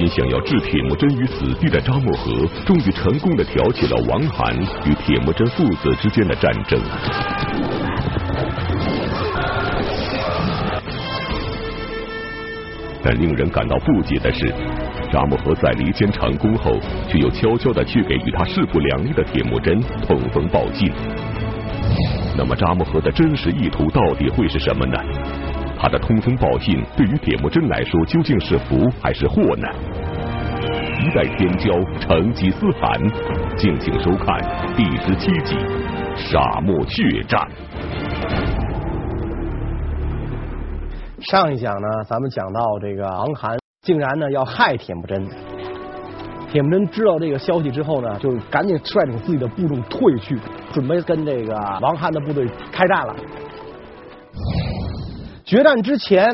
心想要置铁木真于死地的扎木合，终于成功的挑起了王涵与铁木真父子之间的战争。但令人感到不解的是，扎木合在离间成功后，却又悄悄的去给与他势不两立的铁木真通风报信。那么扎木合的真实意图到底会是什么呢？他的通风报信对于铁木真来说究竟是福还是祸呢？一代天骄成吉思汗，敬请收看第十七集《沙漠血战》。上一讲呢，咱们讲到这个王涵竟然呢要害铁木真。铁木真知道这个消息之后呢，就赶紧率领自己的部众退去，准备跟这个王涵的部队开战了。决战之前，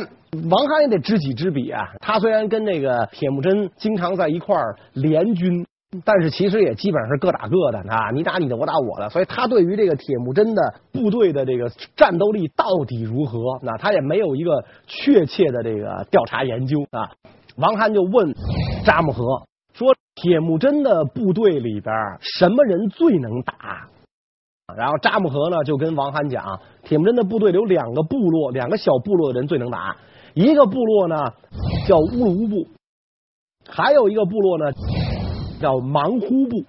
王涵也得知己知彼啊。他虽然跟那个铁木真经常在一块儿联军，但是其实也基本上是各打各的啊，你打你的，我打我的。所以他对于这个铁木真的部队的这个战斗力到底如何，那他也没有一个确切的这个调查研究啊。王涵就问扎木合说：“铁木真的部队里边什么人最能打？”然后扎木合呢就跟王涵讲，铁木真的部队有两个部落，两个小部落的人最能打。一个部落呢叫乌鲁乌部，还有一个部落呢叫芒呼部。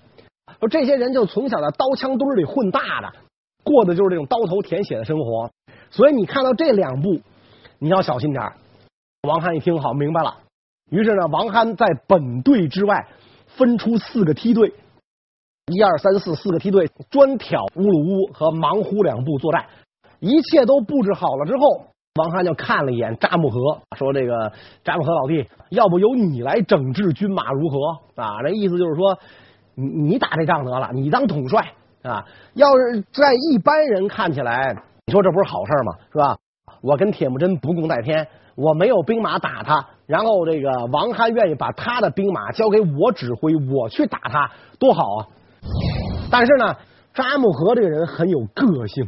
说这些人就从小在刀枪堆里混大的，过的就是这种刀头舔血的生活。所以你看到这两部，你要小心点。王涵一听好明白了，于是呢，王涵在本队之外分出四个梯队。一二三四四个梯队专挑乌鲁乌和芒呼两部作战，一切都布置好了之后，王涵就看了一眼扎木合，说：“这个扎木合老弟，要不由你来整治军马如何？”啊，这意思就是说，你你打这仗得了，你当统帅啊。要是在一般人看起来，你说这不是好事吗？是吧？我跟铁木真不共戴天，我没有兵马打他，然后这个王涵愿意把他的兵马交给我指挥，我去打他，多好啊！但是呢，扎木合这个人很有个性，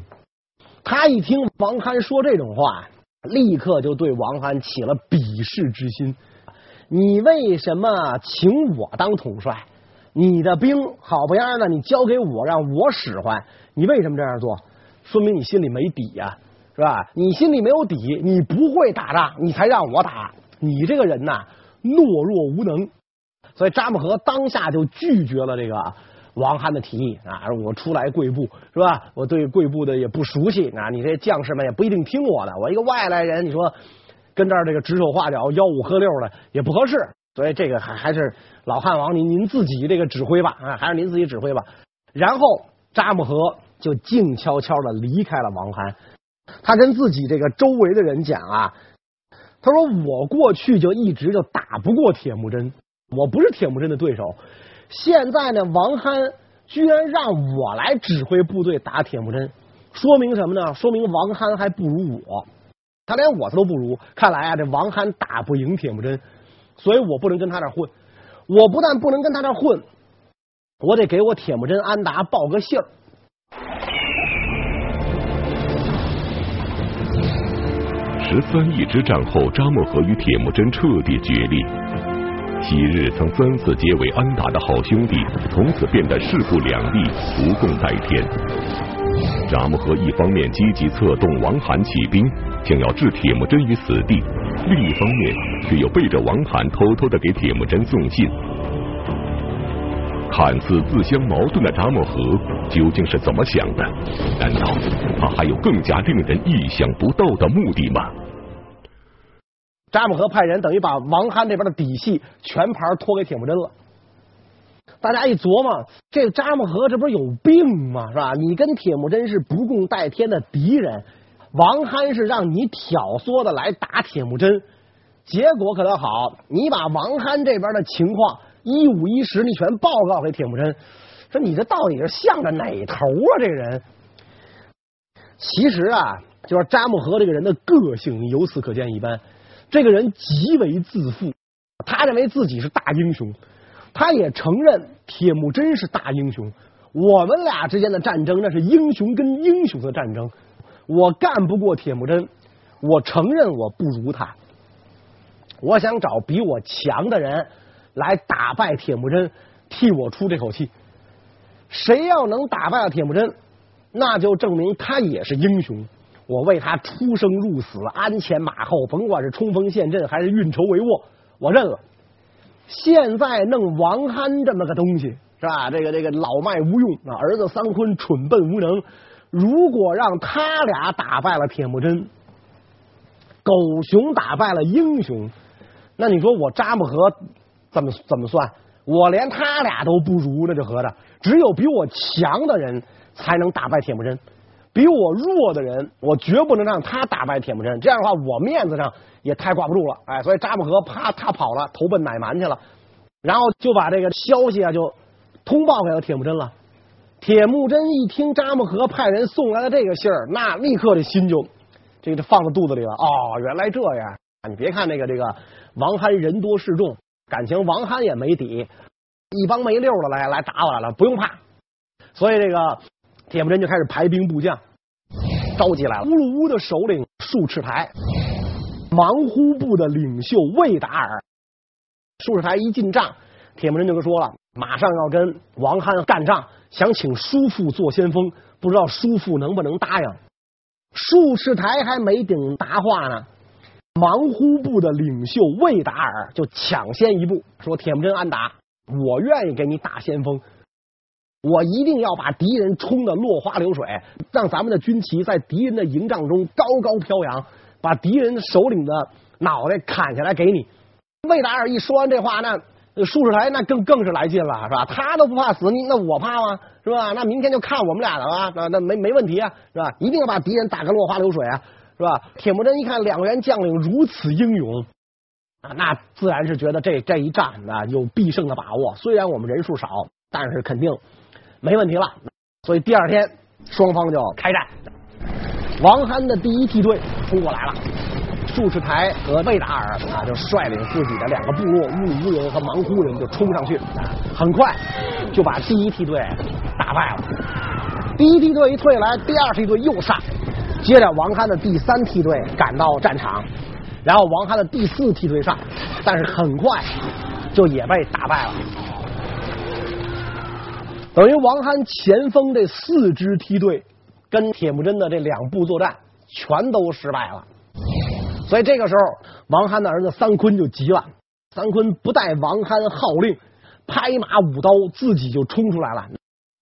他一听王憨说这种话，立刻就对王憨起了鄙视之心。你为什么请我当统帅？你的兵好不样的，你交给我让我使唤，你为什么这样做？说明你心里没底呀，是吧？你心里没有底，你不会打仗，你才让我打。你这个人呐，懦弱无能。所以扎木合当下就拒绝了这个。王翰的提议啊，我初来贵部是吧？我对贵部的也不熟悉啊，你这将士们也不一定听我的。我一个外来人，你说跟这儿这个指手画脚、吆五喝六的也不合适。所以这个还还是老汉王您您自己这个指挥吧啊，还是您自己指挥吧。然后扎木合就静悄悄的离开了王翰。他跟自己这个周围的人讲啊，他说我过去就一直就打不过铁木真，我不是铁木真的对手。现在呢，王憨居然让我来指挥部队打铁木真，说明什么呢？说明王憨还不如我，他连我他都不如。看来啊，这王憨打不赢铁木真，所以我不能跟他这混。我不但不能跟他这混，我得给我铁木真安达报个信儿。十三义之战后，扎木合与铁木真彻底决裂。昔日曾三次结为安达的好兄弟，从此变得势不两立，不共戴天。札木合一方面积极策动王涵起兵，想要置铁木真于死地；另一方面却又背着王涵偷偷的给铁木真送信。看似自相矛盾的札木合究竟是怎么想的？难道他还有更加令人意想不到的目的吗？扎木合派人等于把王憨这边的底细全盘托给铁木真了。大家一琢磨，这扎木合这不是有病吗？是吧？你跟铁木真是不共戴天的敌人，王憨是让你挑唆的来打铁木真，结果可倒好，你把王憨这边的情况一五一十，你全报告给铁木真，说你这到底是向着哪头啊？这个人，其实啊，就是扎木合这个人的个性，由此可见一斑。这个人极为自负，他认为自己是大英雄，他也承认铁木真是大英雄。我们俩之间的战争，那是英雄跟英雄的战争。我干不过铁木真，我承认我不如他。我想找比我强的人来打败铁木真，替我出这口气。谁要能打败了铁木真，那就证明他也是英雄。我为他出生入死，鞍前马后，甭管是冲锋陷阵还是运筹帷幄，我认了。现在弄王憨这么个东西，是吧？这个这个老迈无用啊，儿子桑坤蠢笨无能。如果让他俩打败了铁木真，狗熊打败了英雄，那你说我扎木合怎么怎么算？我连他俩都不如，那就合着只有比我强的人才能打败铁木真。比我弱的人，我绝不能让他打败铁木真。这样的话，我面子上也太挂不住了。哎，所以扎木合啪，他跑了，投奔乃蛮去了，然后就把这个消息啊，就通报给了铁木真了。铁木真一听扎木合派人送来的这个信儿，那立刻这心就这个就放到肚子里了。哦，原来这样。你别看那个这个王憨人多势众，感情王憨也没底，一帮没溜的来来打我来了，不用怕。所以这个。铁木真就开始排兵布将，召集来了乌鲁乌的首领术赤台，忙忽部的领袖魏达尔。术赤台一进帐，铁木真就跟说了，马上要跟王憨干仗，想请叔父做先锋，不知道叔父能不能答应？术赤台还没顶答话呢，忙忽部的领袖魏达尔就抢先一步说：“铁木真安达，我愿意给你打先锋。”我一定要把敌人冲得落花流水，让咱们的军旗在敌人的营帐中高高飘扬，把敌人首领的脑袋砍下来给你。魏达尔一说完这话，那术赤台那更更是来劲了，是吧？他都不怕死，你那我怕吗？是吧？那明天就看我们俩的了，那那没没问题啊，是吧？一定要把敌人打个落花流水啊，是吧？铁木真一看两员将领如此英勇啊，那自然是觉得这这一战啊有必胜的把握。虽然我们人数少，但是肯定。没问题了，所以第二天双方就开战。王憨的第一梯队冲过来了，术赤台和魏达尔啊就率领自己的两个部落乌鲁乌人和忙忽人就冲上去，很快就把第一梯队打败了。第一梯队一退来，第二梯队又上，接着王憨的第三梯队赶到战场，然后王憨的第四梯队上，但是很快就也被打败了。等于王憨前锋这四支梯队跟铁木真的这两部作战全都失败了，所以这个时候王憨的儿子三坤就急了。三坤不待王憨号令，拍马舞刀，自己就冲出来了。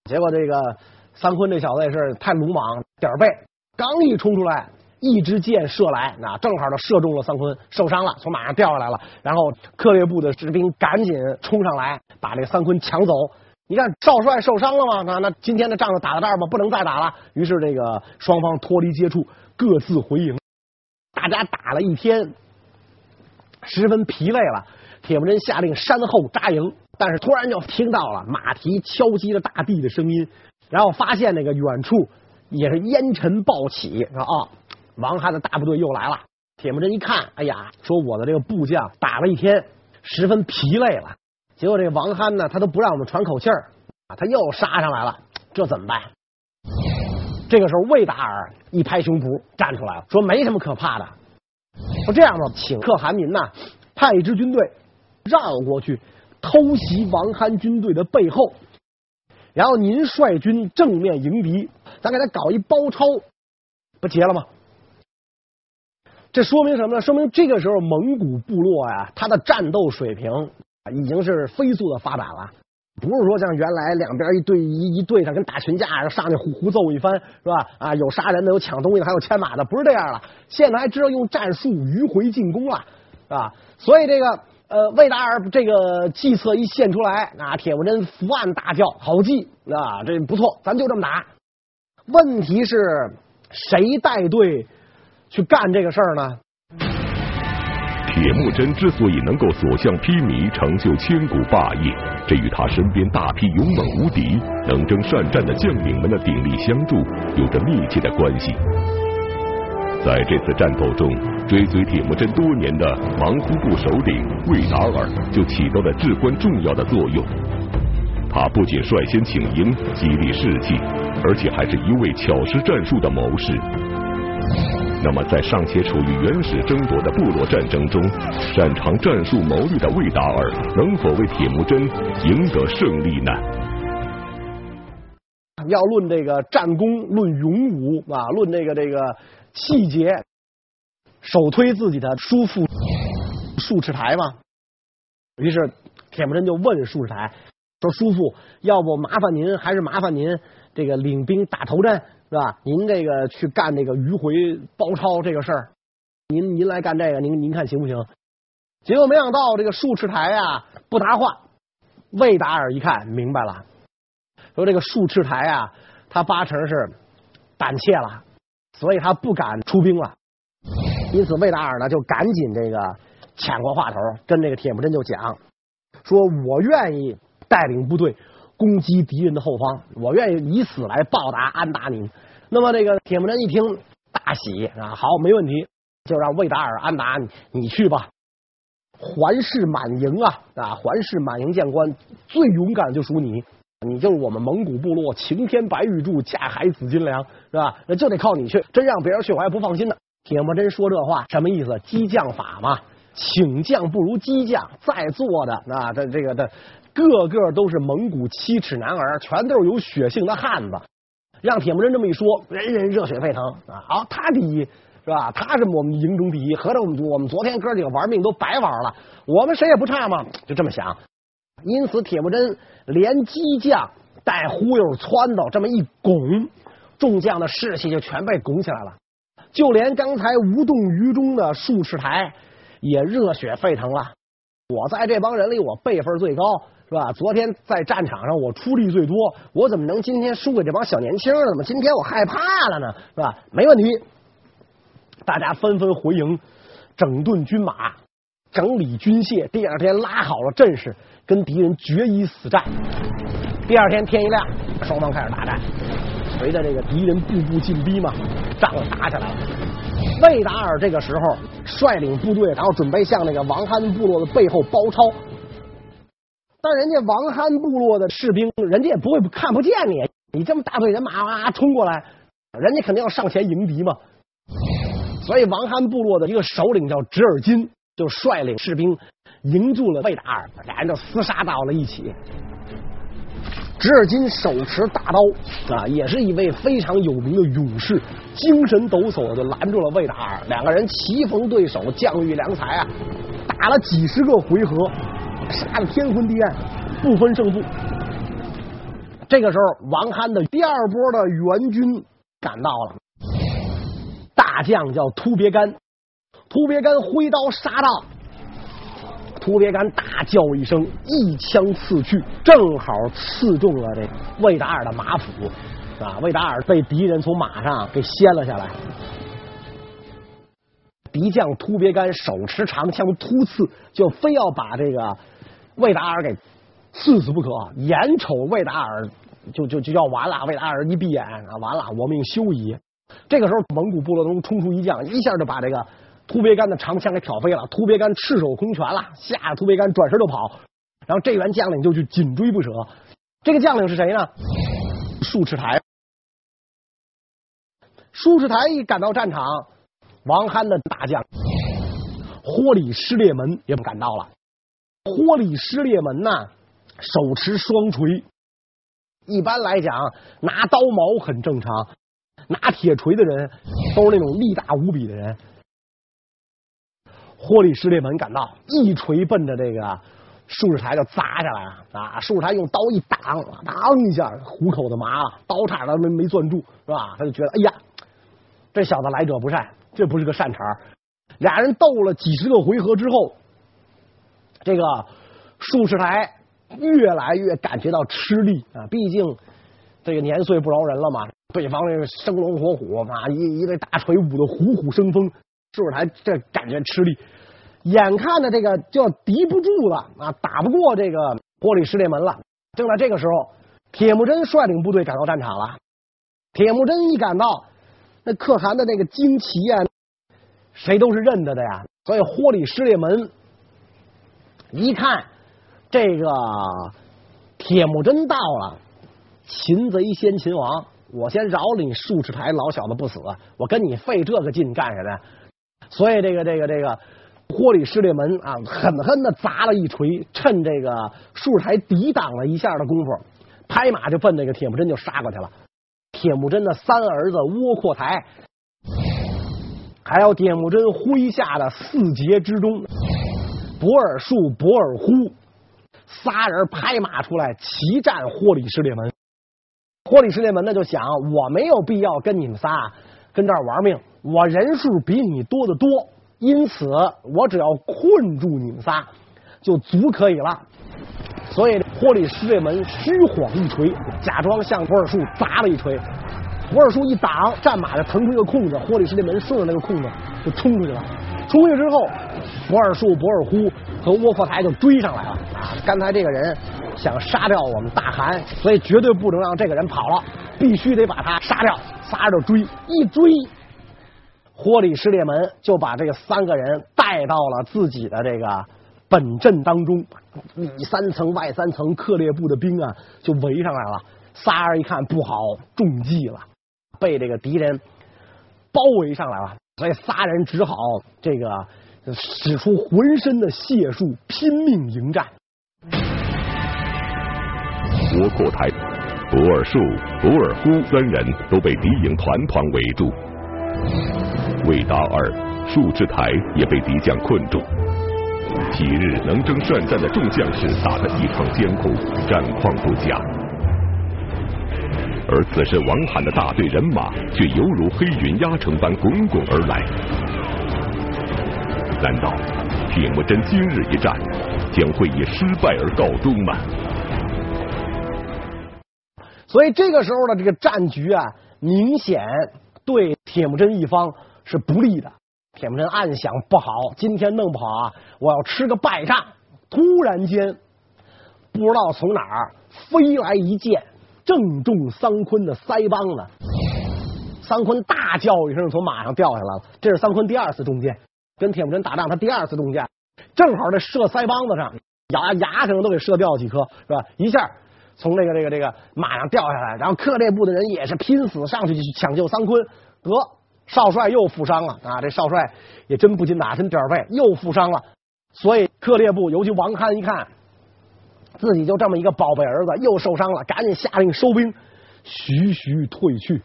结果这个三坤这小子也是太鲁莽，点儿背，刚一冲出来，一支箭射来，那正好就射中了桑坤，受伤了，从马上掉下来了。然后克烈部的士兵赶紧冲上来，把这个桑昆抢走。你看少帅受伤了吗？那那今天的仗就打到这儿吧，不能再打了。于是这个双方脱离接触，各自回营。大家打了一天，十分疲累了。铁木真下令山后扎营，但是突然就听到了马蹄敲击着大地的声音，然后发现那个远处也是烟尘暴起，说啊，王憨的大部队又来了。铁木真一看，哎呀，说我的这个部将打了一天，十分疲累了。结果这王憨呢，他都不让我们喘口气儿啊，他又杀上来了，这怎么办？这个时候，魏达尔一拍胸脯站出来了，说没什么可怕的。说这样吧，请可汗您呐，派一支军队绕过去偷袭王憨军队的背后，然后您率军正面迎敌，咱给他搞一包抄，不结了吗？这说明什么呢？说明这个时候蒙古部落呀，他的战斗水平。已经是飞速的发展了，不是说像原来两边一对一一对上跟打群架，上去胡胡揍一番是吧？啊，有杀人的，有抢东西的，还有牵马的，不是这样了。现在还知道用战术迂回进攻了，啊，所以这个呃魏达尔这个计策一献出来，啊，铁木真伏案大叫，好计啊，这不错，咱就这么打。问题是谁带队去干这个事儿呢？铁木真之所以能够所向披靡，成就千古霸业，这与他身边大批勇猛无敌、能征善战的将领们的鼎力相助有着密切的关系。在这次战斗中，追随铁木真多年的忙忽部首领魏达尔就起到了至关重要的作用。他不仅率先请缨，激励士气，而且还是一位巧施战术的谋士。那么，在尚且处于原始争夺的部落战争中，擅长战术谋略的魏达尔能否为铁木真赢得胜利呢？要论这个战功，论勇武啊，论这个这个气节，首推自己的叔父术赤台嘛。于是铁木真就问术赤台说：“叔父，要不麻烦您，还是麻烦您这个领兵打头阵？”是吧？您这个去干这个迂回包抄这个事儿，您您来干这个，您您看行不行？结果没想到这个术赤台啊不答话。魏达尔一看明白了，说这个术赤台啊，他八成是胆怯了，所以他不敢出兵了。因此魏达尔呢就赶紧这个抢过话头，跟这个铁木真就讲，说我愿意带领部队。攻击敌人的后方，我愿意以死来报答安达您。那么这个铁木真一听大喜啊，好，没问题，就让魏达尔安达你你去吧。环视满营啊啊，环视满营将官最勇敢就属你，你就是我们蒙古部落擎天白玉柱，架海紫金梁，是吧？那就得靠你去，真让别人去我还不放心呢。铁木真说这话什么意思？激将法嘛，请将不如激将，在座的啊，这这个的。个个都是蒙古七尺男儿，全都是有血性的汉子。让铁木真这么一说，人人热血沸腾啊！好，他第一是吧？他是我们营中第一，合着我们我们昨天哥几个玩命都白玩了，我们谁也不差嘛，就这么想。因此，铁木真连激将带忽悠撺掇这么一拱，众将的士气就全被拱起来了。就连刚才无动于衷的术赤台也热血沸腾了。我在这帮人里，我辈分最高。是吧？昨天在战场上我出力最多，我怎么能今天输给这帮小年轻了？怎么今天我害怕了呢？是吧？没问题，大家纷纷回营，整顿军马，整理军械。第二天拉好了阵势，跟敌人决一死战。第二天天一亮，双方开始大战。随着这个敌人步步进逼嘛，仗打起来了。魏达尔这个时候率领部队，然后准备向那个王憨部落的背后包抄。但人家王憨部落的士兵，人家也不会看不见你，你这么大队人马啊冲过来，人家肯定要上前迎敌嘛。所以王憨部落的一个首领叫直尔金，就率领士兵迎住了魏达尔，俩人就厮杀到了一起。直尔金手持大刀啊，也是一位非常有名的勇士，精神抖擞的就拦住了魏达尔，两个人棋逢对手，将遇良才啊，打了几十个回合。杀的天昏地暗，不分胜负。这个时候，王憨的第二波的援军赶到了，大将叫突别干，突别干挥刀杀到，突别干大叫一声，一枪刺去，正好刺中了这魏达尔的马腹，啊，魏达尔被敌人从马上给掀了下来。敌将突别干手持长枪突刺，就非要把这个。魏达尔给刺死不可，眼瞅魏达尔就就就要完了，魏达尔一闭眼啊，完了，我命休矣。这个时候，蒙古部落中冲出一将，一下就把这个突别干的长枪给挑飞了。突别干赤手空拳了，吓得突别干转身就跑。然后这员将领就去紧追不舍。这个将领是谁呢？术赤台。术赤台一赶到战场，王憨的大将豁里失列门也不赶到了。豁里失烈门呐，手持双锤。一般来讲，拿刀矛很正常，拿铁锤的人都是那种力大无比的人。豁里失烈门赶到，一锤奔着这个术赤台就砸下来了啊！术赤台用刀一挡，当一下虎口的麻了，刀叉都没没攥住，是吧？他就觉得哎呀，这小子来者不善，这不是个善茬。俩人斗了几十个回合之后。这个术士台越来越感觉到吃力啊，毕竟这个年岁不饶人了嘛。北方这个生龙活虎啊，一一对大锤舞的虎虎生风，术赤台这感觉吃力，眼看着这个就要敌不住了啊，打不过这个豁里失烈门了。正在这个时候，铁木真率领部队赶到战场了。铁木真一赶到，那可汗的那个旌旗啊，谁都是认得的呀。所以豁里失烈门。一看，这个铁木真到了，擒贼先擒王我先饶了你术士台老小子不死，我跟你费这个劲干什么呀？所以这个这个这个豁里失烈门啊，狠狠的砸了一锤，趁这个术士台抵挡了一下的功夫，拍马就奔那个铁木真就杀过去了。铁木真的三儿子窝阔台，还有铁木真麾下的四杰之中，博尔术、博尔忽，仨人拍马出来齐战霍里失列门。霍里失列门呢就想，我没有必要跟你们仨跟这儿玩命，我人数比你多得多，因此我只要困住你们仨就足可以了。所以霍里失列门虚晃一锤，假装向博尔术砸了一锤。博尔术一挡，战马就腾出一个空子，霍里失列门顺着那个空子就冲出去了。出去之后，博尔术、博尔忽和窝阔台就追上来了。啊，刚才这个人想杀掉我们大汗，所以绝对不能让这个人跑了，必须得把他杀掉。仨人就追，一追，豁里失烈门就把这三个人带到了自己的这个本阵当中，里三层外三层，克烈部的兵啊就围上来了。仨人一看不好，中计了，被这个敌人包围上来了。所以仨人只好这个使出浑身的解数，拼命迎战。窝阔台、博尔术、博尔忽三人都被敌营团团围住，为达二术士台也被敌将困住。几日能征善战的众将士打得异常艰苦，战况不佳。而此时王罕的大队人马却犹如黑云压城般滚滚而来。难道铁木真今日一战将会以失败而告终吗？所以这个时候的这个战局啊，明显对铁木真一方是不利的。铁木真暗想：不好，今天弄不好啊，我要吃个败仗。突然间，不知道从哪儿飞来一箭。正中桑坤的腮帮子，桑坤大叫一声，从马上掉下来了。这是桑坤第二次中箭，跟铁木真打仗，他第二次中箭，正好在射腮帮子上，牙牙可能都给射掉几颗，是吧？一下从那个这个这个马上掉下来，然后克烈部的人也是拼死上去去抢救桑坤，得少帅又负伤了啊！这少帅也真不禁打，真点儿背，又负伤了。所以克烈部，尤其王罕一看。自己就这么一个宝贝儿子又受伤了，赶紧下令收兵，徐徐退去。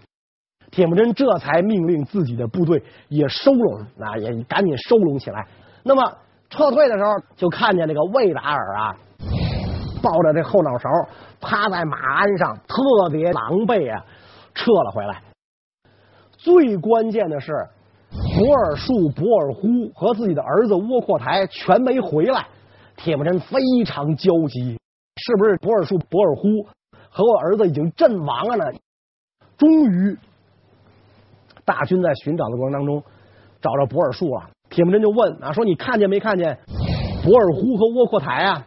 铁木真这才命令自己的部队也收拢，啊，也赶紧收拢起来。那么撤退的时候，就看见这个魏达尔啊，抱着这后脑勺趴在马鞍上，特别狼狈啊，撤了回来。最关键的是，博尔术、博尔忽和自己的儿子窝阔台全没回来，铁木真非常焦急。是不是博尔术、博尔忽和我儿子已经阵亡了呢？终于，大军在寻找的过程当中找着博尔术了。铁木真就问啊，说你看见没看见博尔忽和窝阔台啊？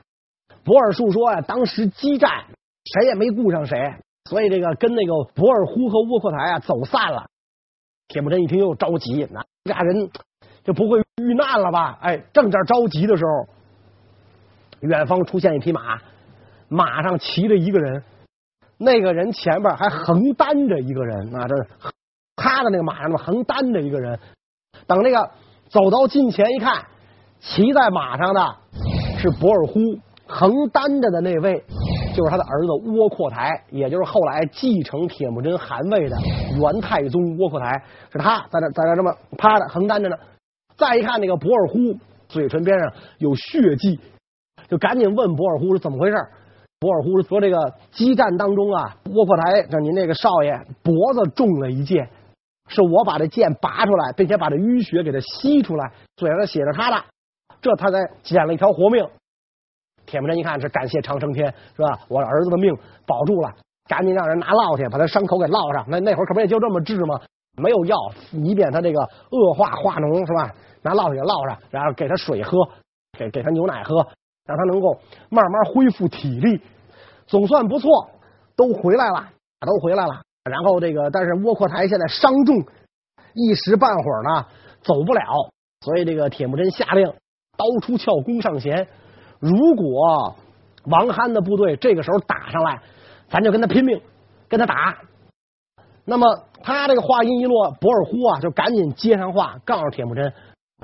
博尔术说啊，当时激战，谁也没顾上谁，所以这个跟那个博尔忽和窝阔台啊走散了。铁木真一听又着急，那俩人就不会遇难了吧？哎，正这着急的时候，远方出现一匹马。马上骑着一个人，那个人前边还横担着一个人啊，这是他的那个马上横担着一个人。等那个走到近前一看，骑在马上的是博尔忽，横担着的那位就是他的儿子窝阔台，也就是后来继承铁木真汗位的元太宗窝阔台，是他在那在那这么趴着横担着呢。再一看那个博尔忽，嘴唇边上有血迹，就赶紧问博尔忽是怎么回事。博尔忽说：“这个激战当中啊，窝阔台，这您那个少爷脖子中了一箭，是我把这箭拔出来，并且把这淤血给他吸出来，嘴上写着他的，这他才捡了一条活命。”铁木真一看是感谢长生天，是吧？我儿子的命保住了，赶紧让人拿烙铁把他伤口给烙上。那那会儿可不也就这么治吗？没有药，以免他这个恶化化脓，是吧？拿烙铁给烙上，然后给他水喝，给给他牛奶喝。让他能够慢慢恢复体力，总算不错，都回来了，都回来了。然后这个，但是窝阔台现在伤重，一时半会儿呢走不了，所以这个铁木真下令刀出鞘，弓上弦。如果王憨的部队这个时候打上来，咱就跟他拼命，跟他打。那么他这个话音一落，博尔忽啊就赶紧接上话，告诉铁木真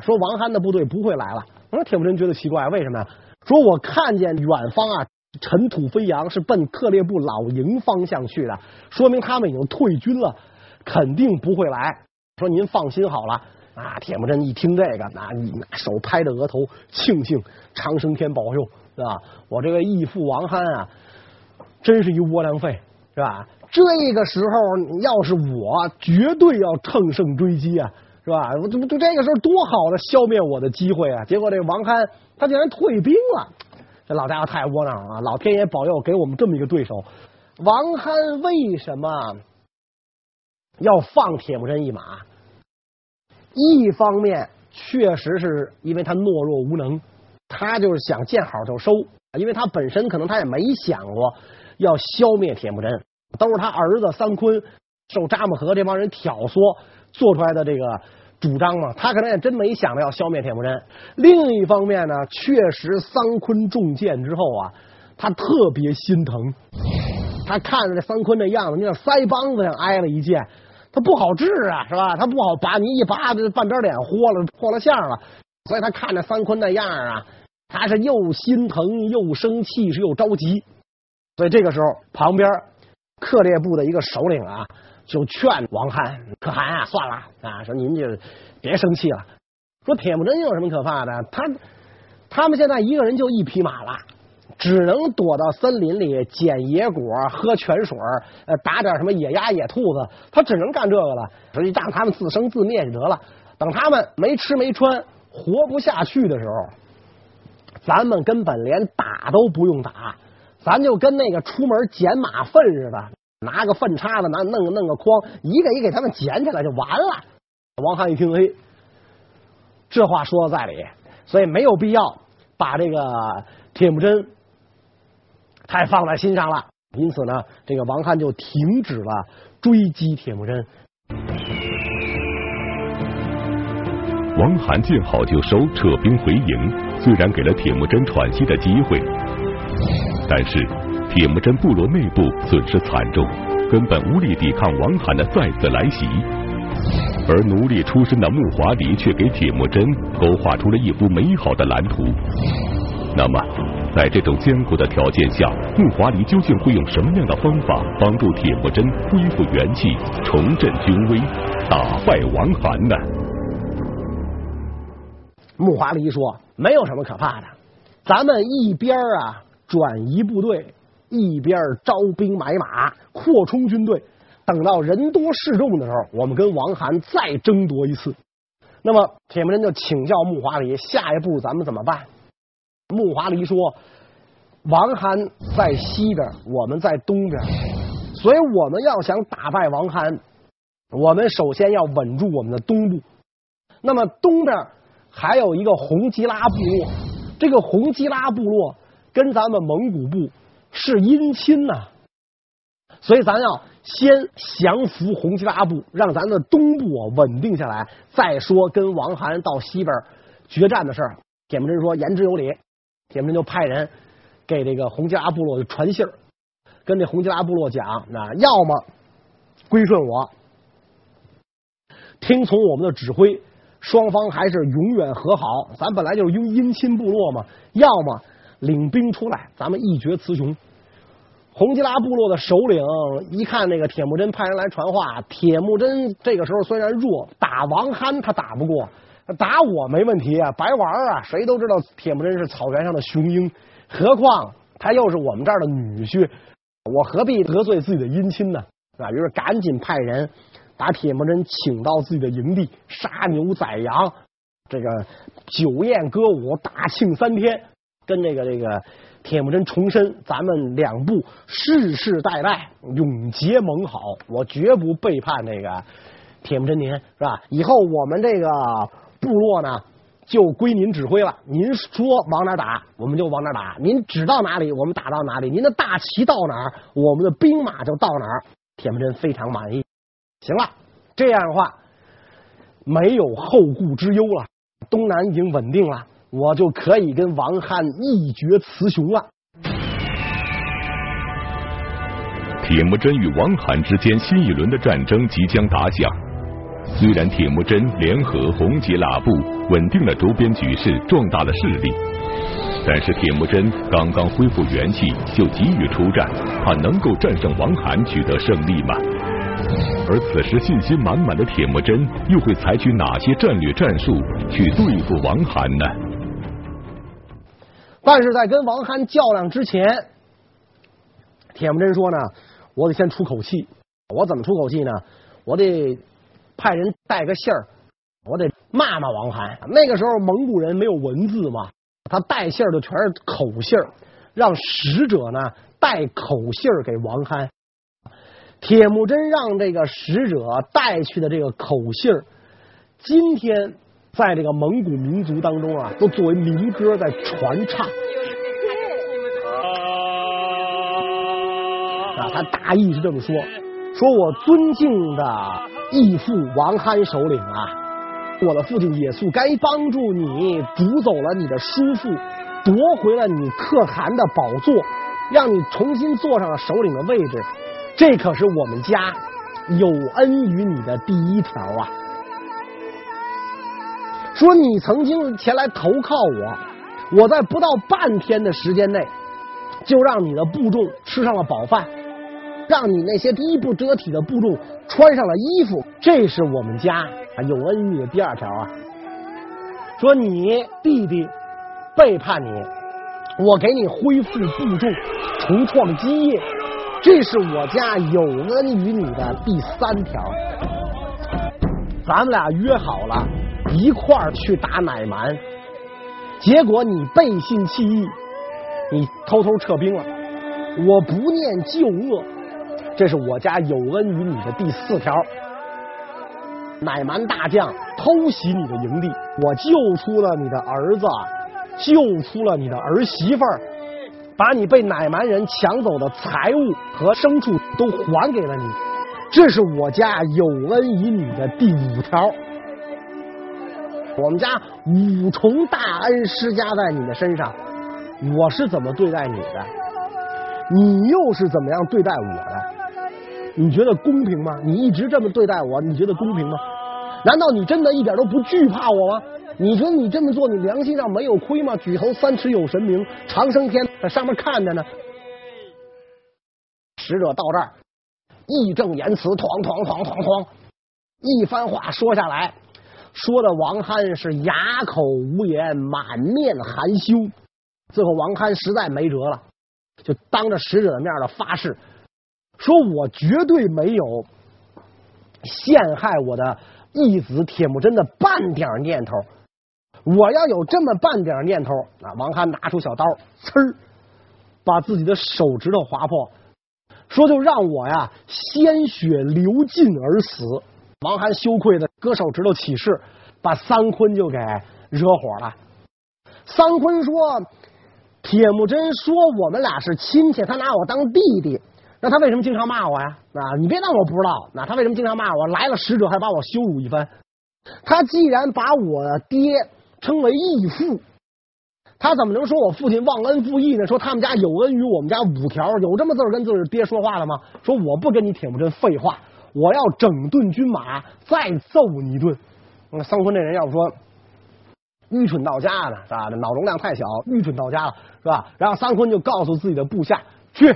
说王憨的部队不会来了。我说铁木真觉得奇怪，为什么呀？说我看见远方啊尘土飞扬，是奔克烈部老营方向去的，说明他们已经退军了，肯定不会来。说您放心好了。啊，铁木真一听这个，那你拿手拍着额头，庆幸长生天保佑，是吧？我这个义父王憨啊，真是一窝囊废，是吧？这个时候要是我，绝对要乘胜追击啊，是吧？我这不就这个时候多好的消灭我的机会啊！结果这王憨他竟然退兵了，这老家伙太窝囊了！老天爷保佑，给我们这么一个对手。王憨为什么要放铁木真一马？一方面确实是因为他懦弱无能，他就是想见好就收，因为他本身可能他也没想过要消灭铁木真，都是他儿子三坤受扎木合这帮人挑唆做出来的这个主张嘛，他可能也真没想着要消灭铁木真。另一方面呢，确实桑坤中箭之后啊，他特别心疼，他看着这桑坤的样子，你像腮帮子上挨了一箭。他不好治啊，是吧？他不好拔，你一拔，这半边脸豁了，破了相了。所以他看着桑坤那样啊，他是又心疼又生气，是又着急。所以这个时候，旁边克烈部的一个首领啊，就劝王憨：“可汗啊，算了啊，说您就别生气了。说铁木真有什么可怕的？他他们现在一个人就一匹马了。”只能躲到森林里捡野果、喝泉水，呃，打点什么野鸭、野兔子，他只能干这个了。所以让他们自生自灭就得了。等他们没吃没穿、活不下去的时候，咱们根本连打都不用打，咱就跟那个出门捡马粪似的，拿个粪叉子，拿弄个弄个筐，一个一个给他们捡起来就完了。王翰一听，哎，这话说的在理，所以没有必要把这个铁木真。太放在心上了，因此呢，这个王翰就停止了追击铁木真。王翰见好就收，撤兵回营，虽然给了铁木真喘息的机会，但是铁木真部落内部损失惨重，根本无力抵抗王憨的再次来袭。而奴隶出身的木华黎却给铁木真勾画出了一幅美好的蓝图。那么。在这种艰苦的条件下，木华黎究竟会用什么样的方法帮助铁木真恢复元气、重振军威、打败王憨呢？木华黎说：“没有什么可怕的，咱们一边啊转移部队，一边招兵买马，扩充军队。等到人多势众的时候，我们跟王涵再争夺一次。”那么铁木真就请教木华黎：“下一步咱们怎么办？”木华黎说：“王涵在西边，我们在东边，所以我们要想打败王涵，我们首先要稳住我们的东部。那么东边还有一个红吉拉部落，这个红吉拉部落跟咱们蒙古部是姻亲呐，所以咱要先降服洪吉拉部，让咱的东部稳定下来，再说跟王憨到西边决战的事儿。”铁木真说：“言之有理。”铁木真就派人给这个洪吉拉部落传信儿，跟这洪吉拉部落讲：啊，要么归顺我，听从我们的指挥，双方还是永远和好。咱本来就是姻姻亲部落嘛。要么领兵出来，咱们一决雌雄。洪吉拉部落的首领一看那个铁木真派人来传话，铁木真这个时候虽然弱，打王憨他打不过。打我没问题啊，白玩啊！谁都知道铁木真是草原上的雄鹰，何况他又是我们这儿的女婿，我何必得罪自己的姻亲呢？啊，于是赶紧派人把铁木真请到自己的营地，杀牛宰羊，这个酒宴歌舞，大庆三天，跟这个这个铁木真重申，咱们两部世世代代永结盟好，我绝不背叛这个铁木真您，是吧？以后我们这个。部落呢，就归您指挥了。您说往哪打，我们就往哪打；您指到哪里，我们打到哪里。您的大旗到哪儿，我们的兵马就到哪儿。铁木真非常满意。行了，这样的话，没有后顾之忧了。东南已经稳定了，我就可以跟王翰一决雌雄了。铁木真与王罕之间新一轮的战争即将打响。虽然铁木真联合红杰剌部稳定了周边局势，壮大了势力，但是铁木真刚刚恢复元气就急于出战，他能够战胜王罕取得胜利吗？而此时信心满满的铁木真又会采取哪些战略战术去对付王罕呢？但是在跟王憨较量之前，铁木真说呢，我得先出口气。我怎么出口气呢？我得派人带个信儿，我得骂骂王憨。那个时候蒙古人没有文字嘛，他带信儿的全是口信儿，让使者呢带口信儿给王憨。铁木真让这个使者带去的这个口信儿，今天。在这个蒙古民族当中啊，都作为民歌在传唱。啊，他大意是这么说：说我尊敬的义父王罕首领啊，我的父亲也速该帮助你逐走了你的叔父，夺回了你可汗的宝座，让你重新坐上了首领的位置。这可是我们家有恩于你的第一条啊。说你曾经前来投靠我，我在不到半天的时间内，就让你的部众吃上了饱饭，让你那些衣不遮体的部众穿上了衣服，这是我们家有恩于你的第二条啊。说你弟弟背叛你，我给你恢复部众，重创基业，这是我家有恩于你的第三条。咱们俩约好了。一块儿去打乃蛮，结果你背信弃义，你偷偷撤兵了。我不念旧恶，这是我家有恩于你的第四条。乃蛮大将偷袭你的营地，我救出了你的儿子，救出了你的儿媳妇，把你被乃蛮人抢走的财物和牲畜都还给了你，这是我家有恩于你的第五条。我们家五重大恩施加在你的身上，我是怎么对待你的？你又是怎么样对待我的？你觉得公平吗？你一直这么对待我，你觉得公平吗？难道你真的一点都不惧怕我吗？你觉得你这么做，你良心上没有亏吗？举头三尺有神明，长生天在上面看着呢。使者到这儿，义正言辞，哐哐哐哐哐，一番话说下来。说的王憨是哑口无言，满面含羞。最后王憨实在没辙了，就当着使者的面的发誓，说我绝对没有陷害我的义子铁木真的半点念头。我要有这么半点念头，啊，王憨拿出小刀，呲儿把自己的手指头划破，说就让我呀鲜血流尽而死。王涵羞愧的割手指头起誓，把桑坤就给惹火了。桑坤说：“铁木真说我们俩是亲戚，他拿我当弟弟，那他为什么经常骂我呀？啊，你别当我不知道，那他为什么经常骂我？来了使者还把我羞辱一番。他既然把我爹称为义父，他怎么能说我父亲忘恩负义呢？说他们家有恩于我们家五条，有这么字跟自己爹说话的吗？说我不跟你铁木真废话。”我要整顿军马，再揍你一顿。那桑坤这人要不说愚蠢到家呢，是吧？脑容量太小，愚蠢到家了，是吧？然后桑坤就告诉自己的部下去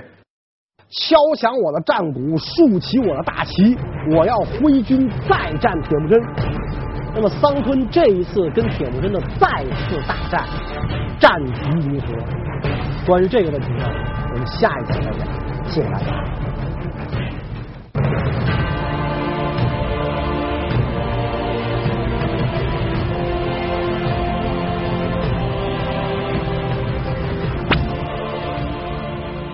敲响我的战鼓，竖起我的大旗，我要挥军再战铁木真。那么桑坤这一次跟铁木真的再次大战，战局如何？关于这个问题呢，我们下一讲再讲。谢谢大家。